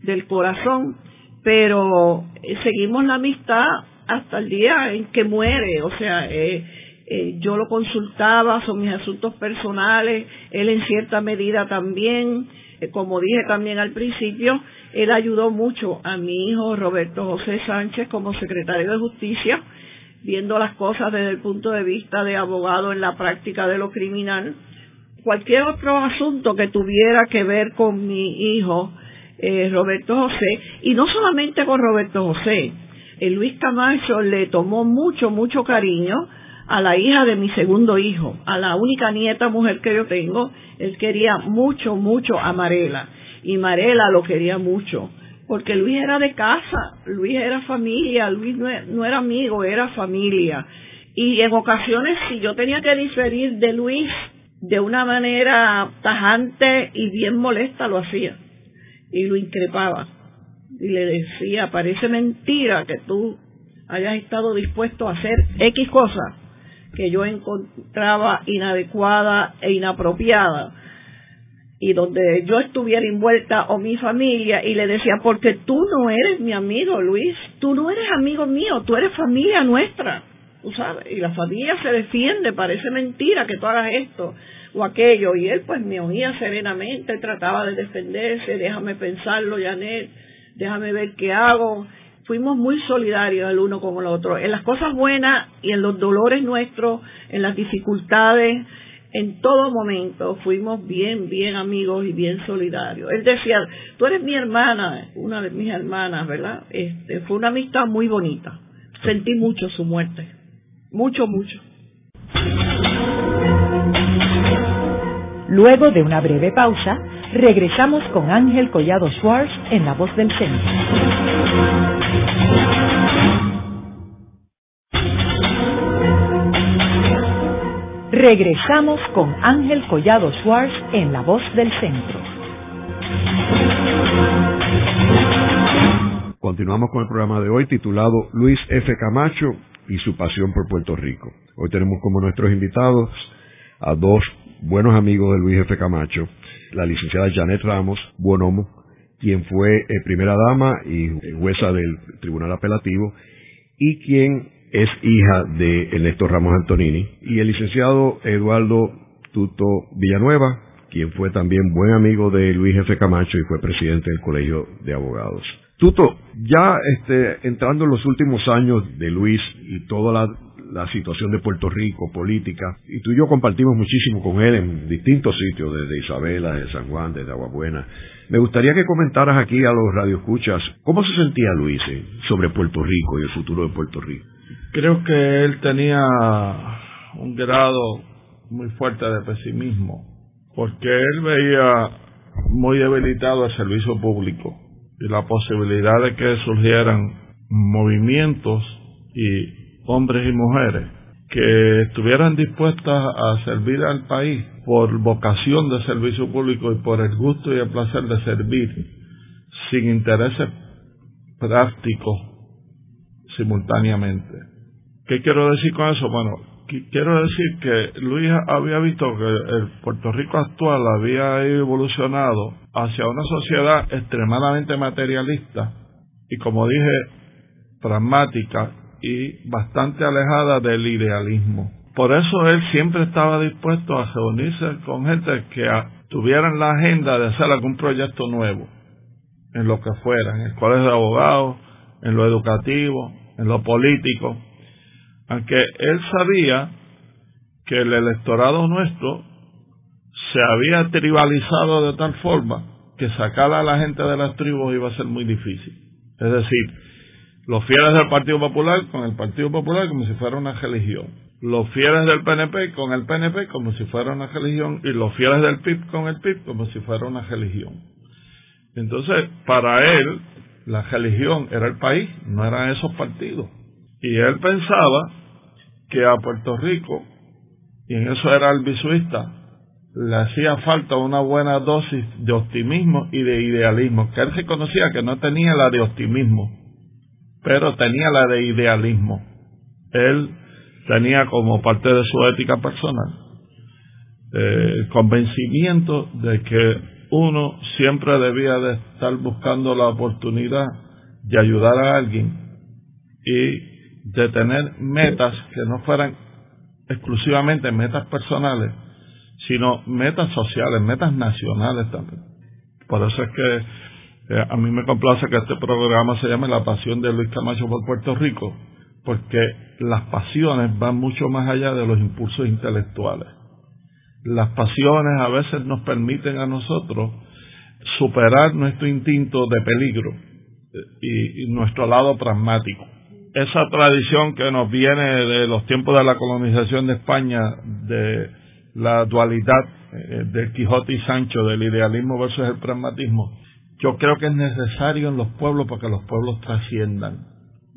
del corazón, pero eh, seguimos la amistad hasta el día en que muere, o sea, eh, eh, yo lo consultaba, son mis asuntos personales, él en cierta medida también, como dije también al principio, él ayudó mucho a mi hijo Roberto José Sánchez como secretario de Justicia, viendo las cosas desde el punto de vista de abogado en la práctica de lo criminal, cualquier otro asunto que tuviera que ver con mi hijo eh, Roberto José, y no solamente con Roberto José, eh, Luis Camacho le tomó mucho, mucho cariño a la hija de mi segundo hijo, a la única nieta mujer que yo tengo, él quería mucho, mucho a Marela, y Marela lo quería mucho, porque Luis era de casa, Luis era familia, Luis no, no era amigo, era familia. Y en ocasiones, si yo tenía que diferir de Luis, de una manera tajante y bien molesta lo hacía. Y lo increpaba. Y le decía, parece mentira que tú hayas estado dispuesto a hacer X cosas que yo encontraba inadecuada e inapropiada. Y donde yo estuviera envuelta o mi familia y le decía, porque tú no eres mi amigo Luis, tú no eres amigo mío, tú eres familia nuestra sabes, y la familia se defiende, parece mentira que tú hagas esto o aquello, y él pues me oía serenamente, trataba de defenderse, déjame pensarlo, Janet, déjame ver qué hago. Fuimos muy solidarios el uno con el otro, en las cosas buenas y en los dolores nuestros, en las dificultades, en todo momento fuimos bien, bien amigos y bien solidarios. Él decía, tú eres mi hermana, una de mis hermanas, ¿verdad? Este, fue una amistad muy bonita. Sentí mucho su muerte mucho, mucho. Luego de una breve pausa, regresamos con Ángel Collado Schwartz en La Voz del Centro. Regresamos con Ángel Collado Schwartz en La Voz del Centro. Continuamos con el programa de hoy titulado Luis F. Camacho, y su pasión por Puerto Rico. Hoy tenemos como nuestros invitados a dos buenos amigos de Luis F. Camacho, la licenciada Janet Ramos Buonomo, quien fue eh, primera dama y jueza del Tribunal Apelativo y quien es hija de Ernesto Ramos Antonini, y el licenciado Eduardo Tuto Villanueva, quien fue también buen amigo de Luis F. Camacho y fue presidente del Colegio de Abogados. Tuto, ya este, entrando en los últimos años de Luis y toda la, situación de Puerto Rico, política, y tú y yo compartimos muchísimo con él en distintos sitios, desde Isabela, desde San Juan, desde Aguabuena. Me gustaría que comentaras aquí a los radioescuchas cómo se sentía Luis sobre Puerto Rico y el futuro de Puerto Rico. Creo que él tenía un grado muy fuerte de pesimismo, porque él veía muy debilitado el servicio público y la posibilidad de que surgieran movimientos y hombres y mujeres que estuvieran dispuestas a servir al país por vocación de servicio público y por el gusto y el placer de servir sin intereses prácticos simultáneamente. ¿Qué quiero decir con eso? Bueno, quiero decir que Luis había visto que el Puerto Rico actual había evolucionado hacia una sociedad extremadamente materialista y, como dije, pragmática y bastante alejada del idealismo. Por eso él siempre estaba dispuesto a reunirse con gente que tuvieran la agenda de hacer algún proyecto nuevo, en lo que fuera, en escuelas de abogados, en lo educativo, en lo político, aunque él sabía que el electorado nuestro se había tribalizado de tal forma que sacar a la gente de las tribus iba a ser muy difícil. Es decir, los fieles del Partido Popular con el Partido Popular como si fuera una religión. Los fieles del PNP con el PNP como si fuera una religión. Y los fieles del PIB con el PIB como si fuera una religión. Entonces, para él, la religión era el país, no eran esos partidos. Y él pensaba que a Puerto Rico, y en eso era el visuista, le hacía falta una buena dosis de optimismo y de idealismo, que él reconocía que no tenía la de optimismo, pero tenía la de idealismo. Él tenía como parte de su ética personal eh, el convencimiento de que uno siempre debía de estar buscando la oportunidad de ayudar a alguien y de tener metas que no fueran exclusivamente metas personales, sino metas sociales, metas nacionales también. Por eso es que eh, a mí me complace que este programa se llame La Pasión de Luis Camacho por Puerto Rico, porque las pasiones van mucho más allá de los impulsos intelectuales. Las pasiones a veces nos permiten a nosotros superar nuestro instinto de peligro eh, y nuestro lado pragmático esa tradición que nos viene de los tiempos de la colonización de España, de la dualidad eh, del Quijote y Sancho, del idealismo versus el pragmatismo, yo creo que es necesario en los pueblos para que los pueblos trasciendan.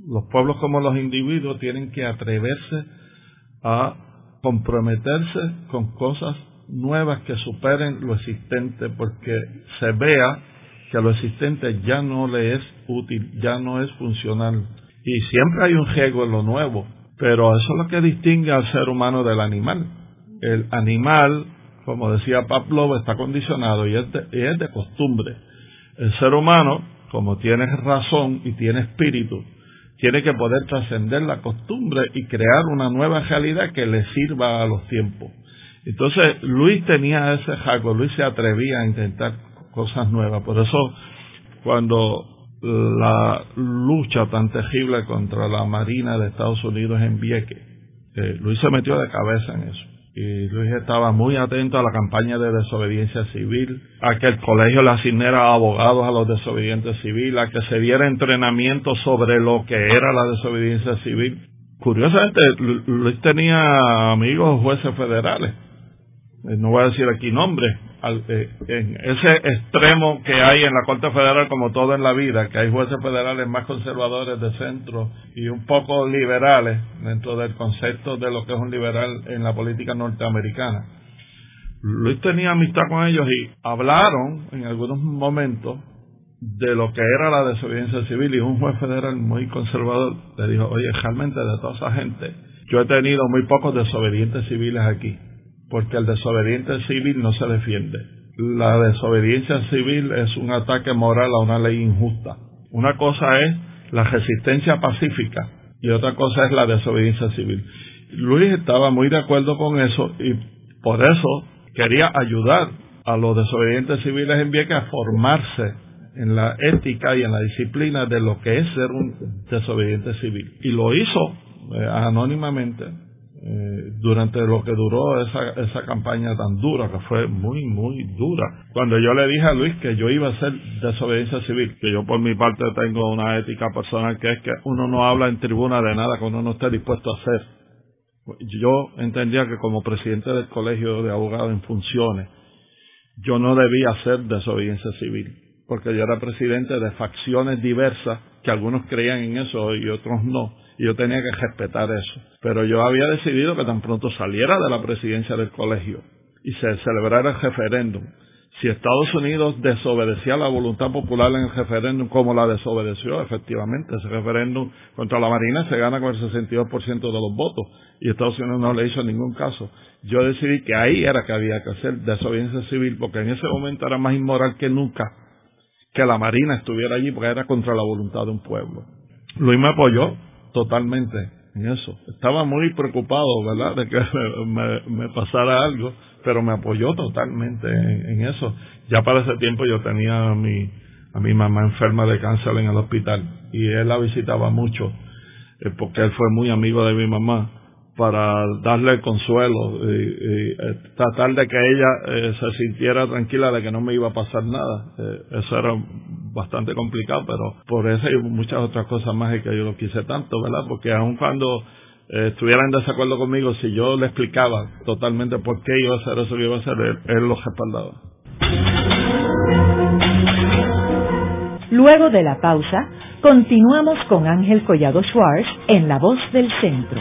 Los pueblos como los individuos tienen que atreverse a comprometerse con cosas nuevas que superen lo existente porque se vea que lo existente ya no le es útil, ya no es funcional y siempre hay un riesgo en lo nuevo, pero eso es lo que distingue al ser humano del animal. El animal, como decía Pavlov, está condicionado y es de, costumbre. El ser humano, como tiene razón y tiene espíritu, tiene que poder trascender la costumbre y crear una nueva realidad que le sirva a los tiempos. Entonces, Luis tenía ese jaco, Luis se atrevía a intentar cosas nuevas. Por eso, cuando la lucha tan terrible contra la Marina de Estados Unidos en Vieques. Eh, Luis se metió de cabeza en eso. Y Luis estaba muy atento a la campaña de desobediencia civil, a que el colegio le asignara abogados a los desobedientes civiles, a que se diera entrenamiento sobre lo que era la desobediencia civil. Curiosamente, Luis tenía amigos jueces federales. Eh, no voy a decir aquí nombres, eh, en ese extremo que hay en la Corte Federal, como todo en la vida, que hay jueces federales más conservadores de centro y un poco liberales dentro del concepto de lo que es un liberal en la política norteamericana. Luis tenía amistad con ellos y hablaron en algunos momentos de lo que era la desobediencia civil y un juez federal muy conservador le dijo, oye, realmente de toda esa gente, yo he tenido muy pocos desobedientes civiles aquí porque el desobediente civil no se defiende. la desobediencia civil es un ataque moral a una ley injusta. Una cosa es la resistencia pacífica y otra cosa es la desobediencia civil. Luis estaba muy de acuerdo con eso y por eso quería ayudar a los desobedientes civiles en Vieques a formarse en la ética y en la disciplina de lo que es ser un desobediente civil. Y lo hizo eh, anónimamente eh, durante lo que duró esa, esa campaña tan dura, que fue muy, muy dura. Cuando yo le dije a Luis que yo iba a hacer desobediencia civil, que yo por mi parte tengo una ética personal que es que uno no habla en tribuna de nada que uno no esté dispuesto a hacer. Yo entendía que como presidente del colegio de abogados en funciones, yo no debía hacer desobediencia civil, porque yo era presidente de facciones diversas, que algunos creían en eso y otros no, y yo tenía que respetar eso. Pero yo había decidido que tan pronto saliera de la presidencia del colegio y se celebrara el referéndum, si Estados Unidos desobedecía la voluntad popular en el referéndum como la desobedeció, efectivamente, ese referéndum contra la Marina se gana con el 62% de los votos y Estados Unidos no le hizo ningún caso. Yo decidí que ahí era que había que hacer desobediencia civil porque en ese momento era más inmoral que nunca que la Marina estuviera allí porque era contra la voluntad de un pueblo. Luis me apoyó totalmente en eso. Estaba muy preocupado, ¿verdad?, de que me pasara algo pero me apoyó totalmente en, eso. Ya para ese tiempo yo tenía a mi, a mi mamá enferma de cáncer en el hospital y él la visitaba mucho eh, porque él fue muy amigo de mi mamá para darle el consuelo y, eh, tratar de que ella eh, se sintiera tranquila de que no me iba a pasar nada. eso era bastante complicado, pero por eso y muchas otras cosas más es que yo lo quise tanto, ¿verdad? Porque aun cuando eh, estuviera en desacuerdo conmigo, si yo le explicaba totalmente por qué iba a hacer eso que iba a hacer, él, lo respaldaba. Luego de la pausa, continuamos con Ángel Collado Schwartz en La Voz del Centro.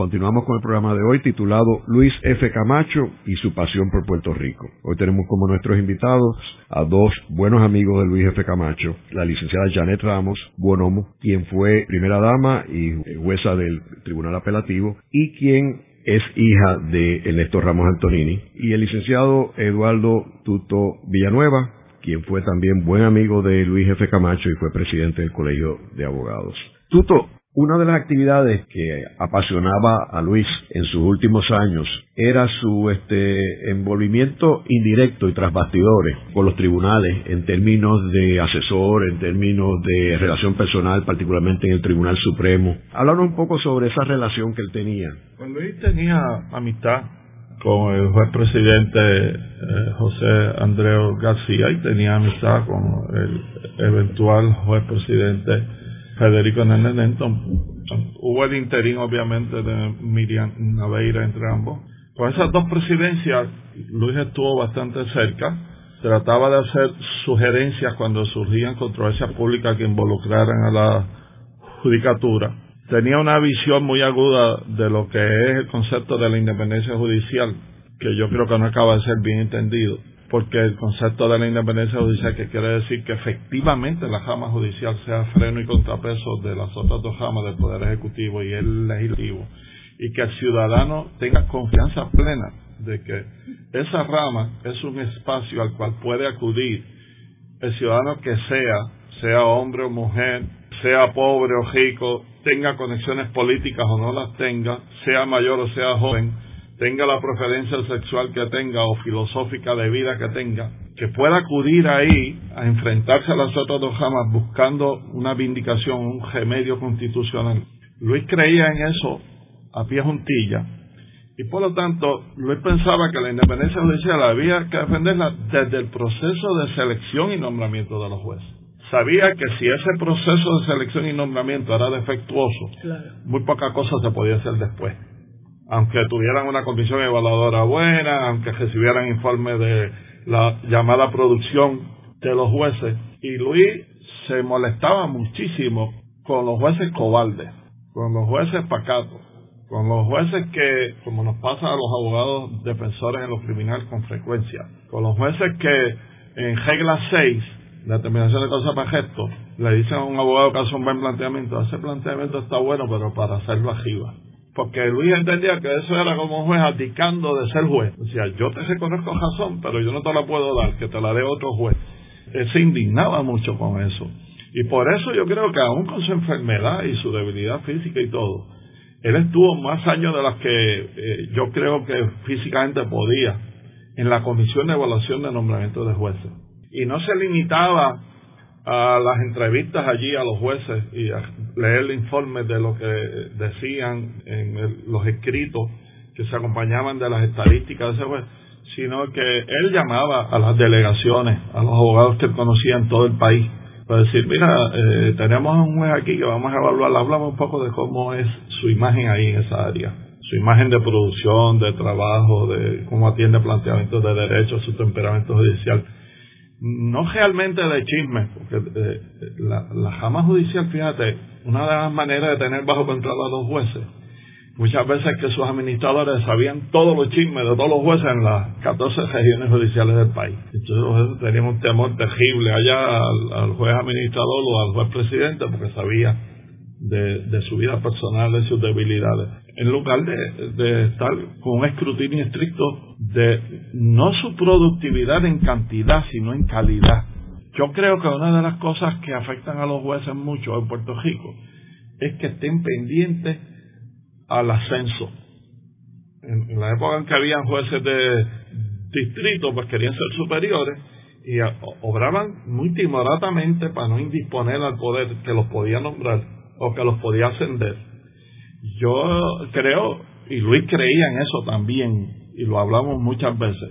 Continuamos con el programa de hoy titulado Luis F. Camacho y su pasión por Puerto Rico. Hoy tenemos como nuestros invitados a dos buenos amigos de Luis F. Camacho, la licenciada Janet Ramos Buonomo, quien fue primera dama y jueza del Tribunal Apelativo, y quien es hija de Ernesto Ramos Antonini, y el licenciado Eduardo Tuto Villanueva, quien fue también buen amigo de Luis F. Camacho y fue presidente del Colegio de Abogados. Tuto, una de las actividades que apasionaba a Luis en sus últimos años era su este, envolvimiento indirecto y tras bastidores con los tribunales en términos de asesor, en términos de relación personal, particularmente en el Tribunal Supremo. Háblanos un poco sobre esa relación que él tenía. Pues Luis tenía amistad con el juez presidente eh, José Andreu García y tenía amistad con el eventual juez presidente Federico Hernández Denton. Hubo el interín, obviamente, de Miriam Naveira entre ambos. Con esas dos presidencias, Luis estuvo bastante cerca. Trataba de hacer sugerencias cuando surgían controversias públicas que involucraran a la judicatura. Tenía una visión muy aguda de lo que es el concepto de la independencia judicial, que yo creo que no acaba de ser bien entendido porque el concepto de la independencia judicial, que quiere decir que efectivamente la rama judicial sea freno y contrapeso de las otras dos ramas del Poder Ejecutivo y el Legislativo, y que el ciudadano tenga confianza plena de que esa rama es un espacio al cual puede acudir el ciudadano que sea, sea hombre o mujer, sea pobre o rico, tenga conexiones políticas o no las tenga, sea mayor o sea joven, tenga la preferencia sexual que tenga o filosófica de vida que tenga, que pueda acudir ahí a enfrentarse a las otras dos ramas buscando una vindicación, un remedio constitucional. Luis creía en eso a pie juntilla y por lo tanto Luis pensaba que la independencia judicial había que defenderla desde el proceso de selección y nombramiento de los jueces. Sabía que si ese proceso de selección y nombramiento era defectuoso, muy poca cosa se podía hacer después aunque tuvieran una comisión evaluadora buena, aunque recibieran informes de la llamada producción de los jueces. Y Luis se molestaba muchísimo con los jueces cobardes, con los jueces pacatos, con los jueces que, como nos pasa a los abogados defensores en los criminales con frecuencia, con los jueces que en regla 6, la determinación de causa para gesto, le dicen a un abogado que hace un buen planteamiento, ese planteamiento está bueno, pero para hacerlo arriba. Porque Luis entendía que eso era como un juez abdicando de ser juez. Sea, yo te reconozco razón, pero yo no te la puedo dar, que te la dé otro juez. Él se indignaba mucho con eso. Y por eso yo creo que aún con su enfermedad y su debilidad física y todo, él estuvo más años de las que eh, yo creo que físicamente podía en la comisión de evaluación de nombramiento de jueces. Y no se limitaba a las entrevistas allí a los jueces y a leer el informe de lo que decían en los escritos que se acompañaban de las estadísticas de ese juez, sino que él llamaba a las delegaciones, a los abogados que él conocía en todo el país, para decir, mira, eh, tenemos un juez aquí que vamos a evaluar, hablamos un poco de cómo es su imagen ahí en esa área, su imagen de producción, de trabajo, de cómo atiende planteamientos de derechos, su temperamento judicial no realmente de chisme, porque eh, la, la jama judicial, fíjate, una de las maneras de tener bajo control a los jueces, muchas veces que sus administradores sabían todos los chismes de todos los jueces en las 14 regiones judiciales del país. Entonces los jueces tenían un temor terrible allá al, juez administrador o al juez presidente porque sabía de, de su vida personal, de sus debilidades en lugar de, estar con un escrutinio estricto de no su productividad en cantidad, sino en calidad. Yo creo que una de las cosas que afectan a los jueces mucho en Puerto Rico es que estén pendientes al ascenso. En, la época en que habían jueces de distrito, pues querían ser superiores y obraban muy timoratamente para no indisponer al poder que los podía nombrar o que los podía ascender yo creo, y Luis creía en eso también, y lo hablamos muchas veces,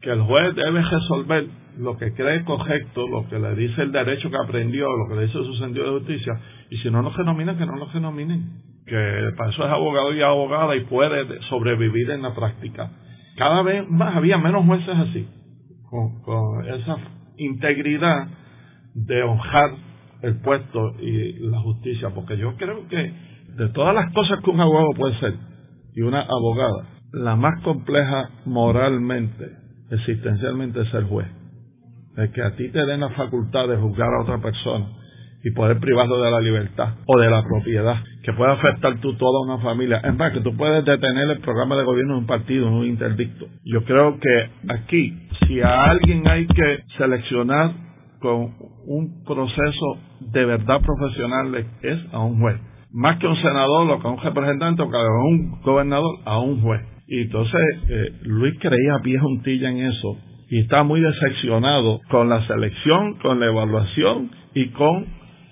que el juez debe resolver lo que cree correcto, lo que le dice el derecho que aprendió, lo que le dice su sentido de justicia, y si no lo denominan, que no lo denominen, que para eso es abogado y abogada y puede sobrevivir en la práctica. Cada vez más había menos jueces así, con, con esa integridad de honrar el puesto y la justicia, porque yo creo que de todas las cosas que un abogado puede ser y una abogada, la más compleja moralmente, existencialmente es ser juez. Es que a ti te den la facultad de juzgar a otra persona y poder privarlo de la libertad o de la propiedad, que puede afectar tú toda una familia. Es más, que tú puedes detener el programa de gobierno de un partido, en un interdicto. Yo creo que aquí, si a alguien hay que seleccionar con un proceso de verdad profesional, es a un juez más que un senador o que un representante o que a un gobernador, a un juez. Y entonces eh, Luis creía pie juntilla en eso y está muy decepcionado con la selección, con la evaluación y con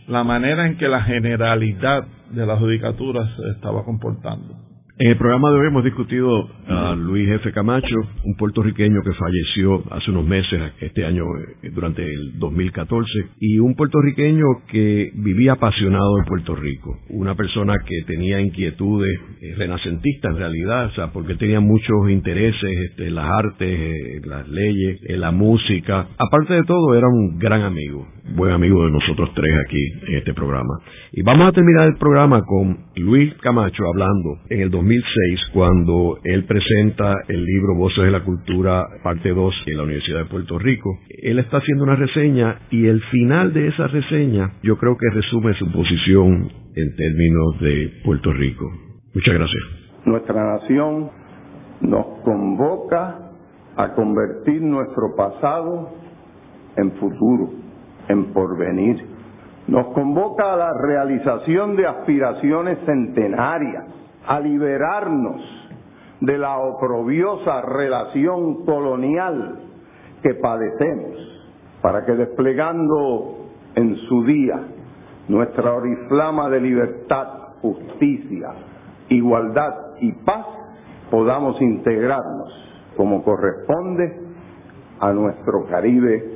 la manera en que la generalidad de la judicatura se estaba comportando. En el programa de hoy hemos discutido a Luis F. Camacho, un puertorriqueño que falleció hace unos meses, este año, eh, durante el 2014, y un puertorriqueño que vivía apasionado en Puerto Rico, una persona que tenía inquietudes eh, renacentistas en realidad, o sea, porque tenía muchos intereses este, en las artes, en eh, las leyes, en la música. Aparte de todo, era un gran amigo, buen amigo de nosotros tres aquí en este programa. Y vamos a terminar el programa con Luis Camacho hablando en el 2006 cuando él presenta el libro Voces de la Cultura, parte 2, en la Universidad de Puerto Rico. Él está haciendo una reseña y el final de esa reseña yo creo que resume su posición en términos de Puerto Rico. Muchas gracias. Nuestra nación nos convoca a convertir nuestro pasado en futuro, en porvenir. Nos convoca a la realización de aspiraciones centenarias a liberarnos de la oprobiosa relación colonial que padecemos, para que desplegando en su día nuestra oriflama de libertad, justicia, igualdad y paz, podamos integrarnos como corresponde a nuestro Caribe